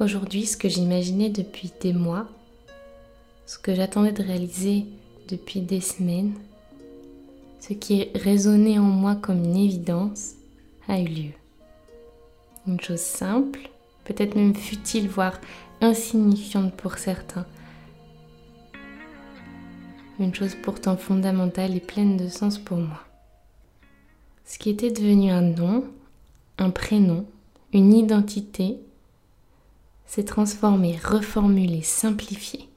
Aujourd'hui, ce que j'imaginais depuis des mois, ce que j'attendais de réaliser depuis des semaines, ce qui résonnait en moi comme une évidence, a eu lieu. Une chose simple, peut-être même futile, voire insignifiante pour certains. Une chose pourtant fondamentale et pleine de sens pour moi. Ce qui était devenu un nom, un prénom, une identité, s'est transformé, reformulé, simplifié.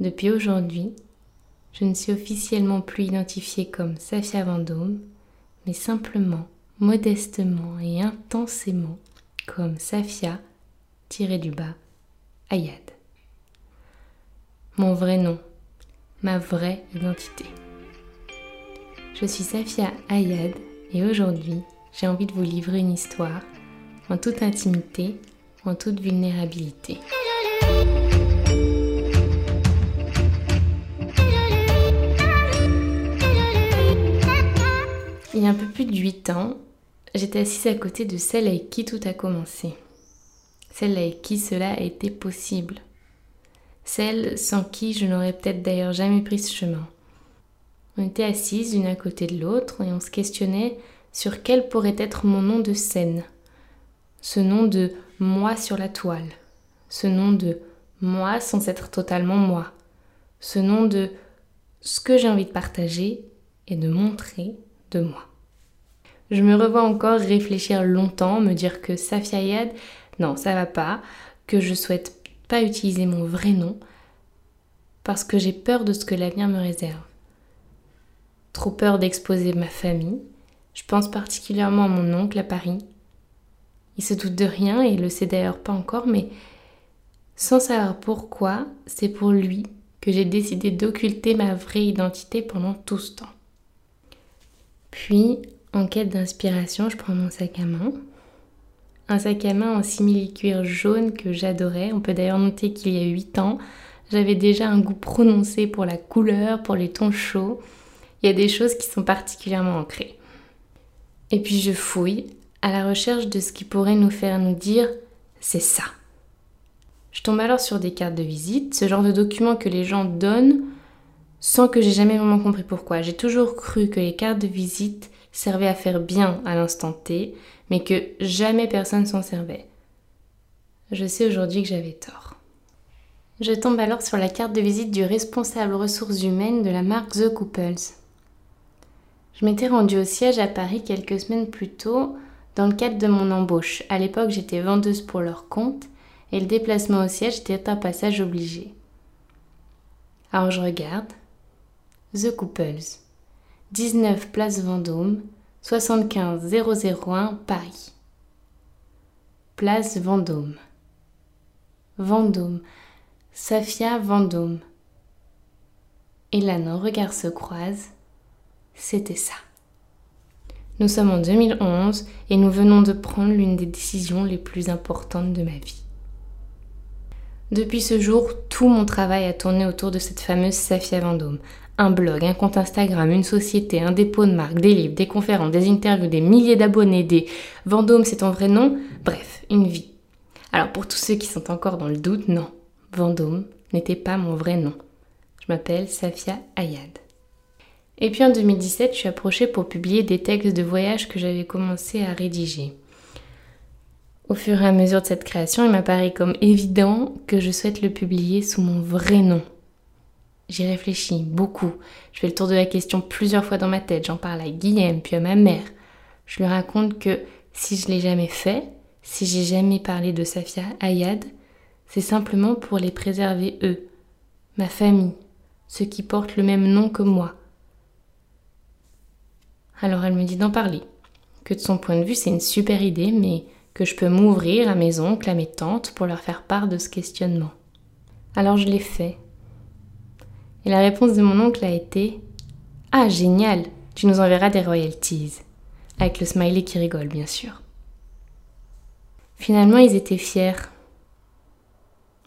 Depuis aujourd'hui, je ne suis officiellement plus identifiée comme Safia Vendôme, mais simplement, modestement et intensément comme Safia, tiré du bas, Ayad. Mon vrai nom, ma vraie identité. Je suis Safia Ayad et aujourd'hui, j'ai envie de vous livrer une histoire en toute intimité, en toute vulnérabilité. Il y a un peu plus de 8 ans, j'étais assise à côté de celle avec qui tout a commencé. Celle avec qui cela a été possible. Celle sans qui je n'aurais peut-être d'ailleurs jamais pris ce chemin. On était assises l'une à côté de l'autre et on se questionnait sur quel pourrait être mon nom de scène. Ce nom de moi sur la toile. Ce nom de moi sans être totalement moi. Ce nom de ce que j'ai envie de partager et de montrer de moi. Je me revois encore réfléchir longtemps, me dire que Safia non, ça va pas, que je souhaite pas utiliser mon vrai nom parce que j'ai peur de ce que l'avenir me réserve trop peur d'exposer ma famille. Je pense particulièrement à mon oncle à Paris. Il se doute de rien et il le sait d'ailleurs pas encore, mais sans savoir pourquoi, c'est pour lui que j'ai décidé d'occulter ma vraie identité pendant tout ce temps. Puis, en quête d'inspiration, je prends mon sac à main. Un sac à main en simili-cuir jaune que j'adorais. On peut d'ailleurs noter qu'il y a 8 ans, j'avais déjà un goût prononcé pour la couleur, pour les tons chauds il y a des choses qui sont particulièrement ancrées. Et puis je fouille à la recherche de ce qui pourrait nous faire nous dire c'est ça. Je tombe alors sur des cartes de visite, ce genre de documents que les gens donnent sans que j'ai jamais vraiment compris pourquoi. J'ai toujours cru que les cartes de visite servaient à faire bien à l'instant T, mais que jamais personne s'en servait. Je sais aujourd'hui que j'avais tort. Je tombe alors sur la carte de visite du responsable ressources humaines de la marque The Couples. Je m'étais rendue au siège à Paris quelques semaines plus tôt dans le cadre de mon embauche. À l'époque, j'étais vendeuse pour leur compte et le déplacement au siège était un passage obligé. Alors je regarde. The Couples. 19 Place Vendôme, 75 001 Paris. Place Vendôme. Vendôme. Safia Vendôme. Et là, nos regards se croisent c'était ça. Nous sommes en 2011 et nous venons de prendre l'une des décisions les plus importantes de ma vie. Depuis ce jour, tout mon travail a tourné autour de cette fameuse Safia Vendôme. Un blog, un compte Instagram, une société, un dépôt de marque, des livres, des conférences, des interviews, des milliers d'abonnés, des Vendôme c'est ton vrai nom, bref, une vie. Alors pour tous ceux qui sont encore dans le doute, non, Vendôme n'était pas mon vrai nom. Je m'appelle Safia Ayad. Et puis en 2017, je suis approchée pour publier des textes de voyage que j'avais commencé à rédiger. Au fur et à mesure de cette création, il m'apparaît comme évident que je souhaite le publier sous mon vrai nom. J'y réfléchis beaucoup. Je fais le tour de la question plusieurs fois dans ma tête. J'en parle à Guillaume, puis à ma mère. Je lui raconte que si je l'ai jamais fait, si j'ai jamais parlé de Safia Ayad, c'est simplement pour les préserver eux, ma famille, ceux qui portent le même nom que moi, alors elle me dit d'en parler, que de son point de vue c'est une super idée, mais que je peux m'ouvrir à mes oncles, à mes tantes pour leur faire part de ce questionnement. Alors je l'ai fait. Et la réponse de mon oncle a été Ah génial, tu nous enverras des royalties. Avec le smiley qui rigole, bien sûr. Finalement, ils étaient fiers.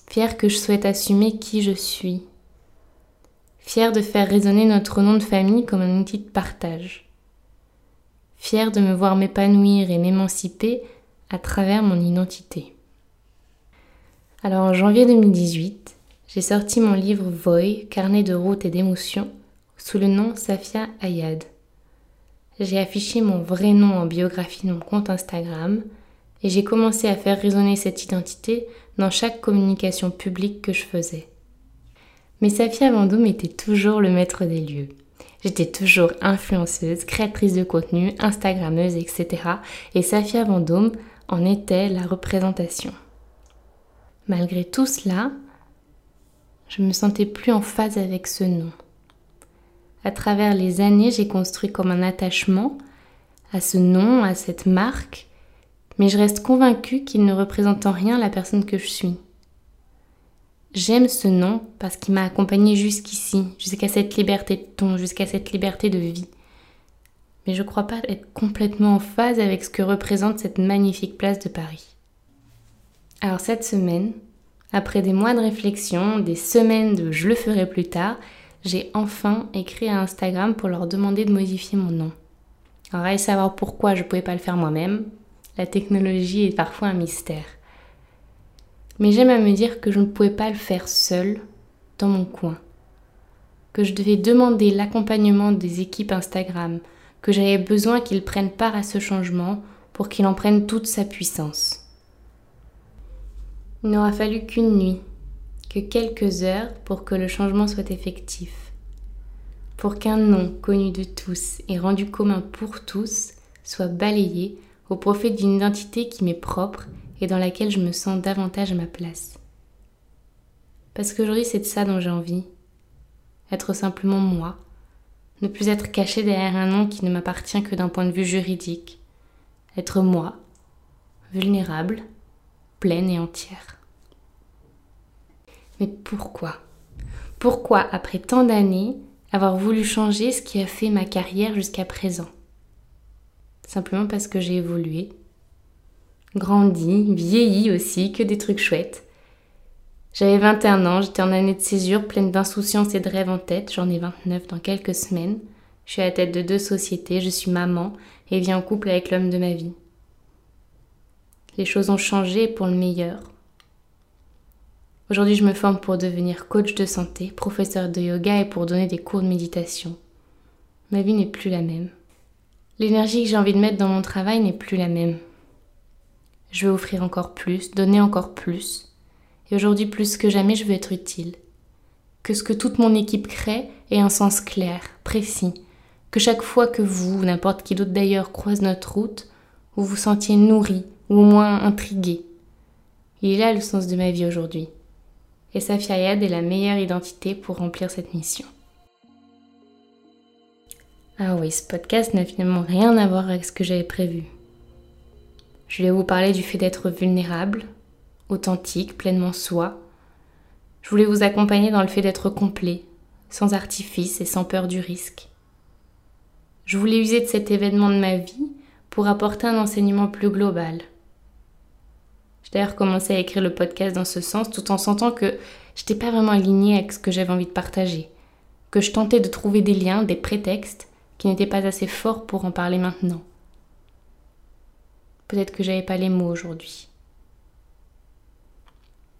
Fiers que je souhaite assumer qui je suis. Fiers de faire résonner notre nom de famille comme un outil de partage fière de me voir m'épanouir et m'émanciper à travers mon identité. Alors en janvier 2018, j'ai sorti mon livre Voy, carnet de route et d'émotions, sous le nom Safia Ayad. J'ai affiché mon vrai nom en biographie de mon compte Instagram et j'ai commencé à faire résonner cette identité dans chaque communication publique que je faisais. Mais Safia Vendôme était toujours le maître des lieux. J'étais toujours influenceuse, créatrice de contenu, Instagrammeuse, etc. Et Safia Vendôme en était la représentation. Malgré tout cela, je me sentais plus en phase avec ce nom. À travers les années, j'ai construit comme un attachement à ce nom, à cette marque, mais je reste convaincue qu'il ne représente en rien la personne que je suis. J'aime ce nom parce qu'il m'a accompagnée jusqu'ici, jusqu'à cette liberté de ton, jusqu'à cette liberté de vie. Mais je crois pas être complètement en phase avec ce que représente cette magnifique place de Paris. Alors cette semaine, après des mois de réflexion, des semaines de je le ferai plus tard, j'ai enfin écrit à Instagram pour leur demander de modifier mon nom. Alors allez savoir pourquoi je pouvais pas le faire moi-même. La technologie est parfois un mystère. Mais j'aime à me dire que je ne pouvais pas le faire seul, dans mon coin. Que je devais demander l'accompagnement des équipes Instagram, que j'avais besoin qu'ils prennent part à ce changement pour qu'il en prenne toute sa puissance. Il n'aura fallu qu'une nuit, que quelques heures pour que le changement soit effectif. Pour qu'un nom connu de tous et rendu commun pour tous soit balayé au profit d'une identité qui m'est propre et dans laquelle je me sens davantage ma place. Parce qu'aujourd'hui, c'est de ça dont j'ai envie. Être simplement moi. Ne plus être caché derrière un nom qui ne m'appartient que d'un point de vue juridique. Être moi, vulnérable, pleine et entière. Mais pourquoi? Pourquoi, après tant d'années, avoir voulu changer ce qui a fait ma carrière jusqu'à présent? Simplement parce que j'ai évolué, grandi, vieilli aussi, que des trucs chouettes. J'avais 21 ans, j'étais en année de césure, pleine d'insouciance et de rêves en tête. J'en ai 29 dans quelques semaines. Je suis à la tête de deux sociétés, je suis maman et vis en couple avec l'homme de ma vie. Les choses ont changé pour le meilleur. Aujourd'hui, je me forme pour devenir coach de santé, professeur de yoga et pour donner des cours de méditation. Ma vie n'est plus la même. L'énergie que j'ai envie de mettre dans mon travail n'est plus la même. Je veux offrir encore plus, donner encore plus. Et aujourd'hui, plus que jamais, je veux être utile. Que ce que toute mon équipe crée ait un sens clair, précis. Que chaque fois que vous, ou n'importe qui d'autre d'ailleurs, croise notre route, vous vous sentiez nourri, ou au moins intrigué. Il est là le sens de ma vie aujourd'hui. Et Safia Yad est la meilleure identité pour remplir cette mission. Ah oui, ce podcast n'a finalement rien à voir avec ce que j'avais prévu. Je vais vous parler du fait d'être vulnérable, authentique, pleinement soi. Je voulais vous accompagner dans le fait d'être complet, sans artifice et sans peur du risque. Je voulais user de cet événement de ma vie pour apporter un enseignement plus global. J'ai d'ailleurs commencé à écrire le podcast dans ce sens tout en sentant que je n'étais pas vraiment alignée avec ce que j'avais envie de partager, que je tentais de trouver des liens, des prétextes qui n'étaient pas assez forts pour en parler maintenant. Peut-être que j'avais pas les mots aujourd'hui.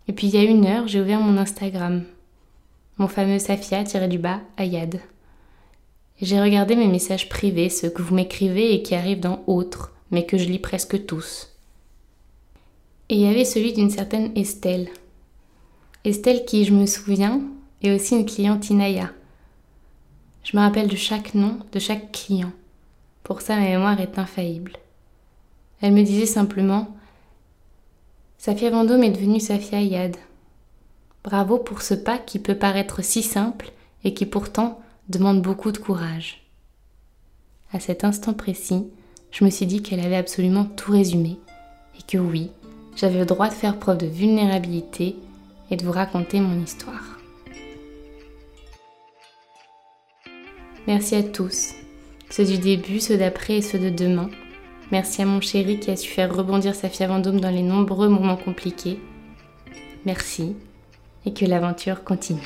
Et puis il y a une heure, j'ai ouvert mon Instagram, mon fameux Safia-du-bas Ayad. J'ai regardé mes messages privés, ceux que vous m'écrivez et qui arrivent dans Autres, mais que je lis presque tous. Et il y avait celui d'une certaine Estelle. Estelle qui, je me souviens, est aussi une cliente Inaya. Je me rappelle de chaque nom, de chaque client. Pour ça, ma mémoire est infaillible. Elle me disait simplement Safia Vendôme est devenue Safia Yad. Bravo pour ce pas qui peut paraître si simple et qui pourtant demande beaucoup de courage. À cet instant précis, je me suis dit qu'elle avait absolument tout résumé et que oui, j'avais le droit de faire preuve de vulnérabilité et de vous raconter mon histoire. Merci à tous, ceux du début, ceux d'après et ceux de demain, Merci à mon chéri qui a su faire rebondir sa fille Vendôme dans les nombreux moments compliqués. Merci et que l'aventure continue.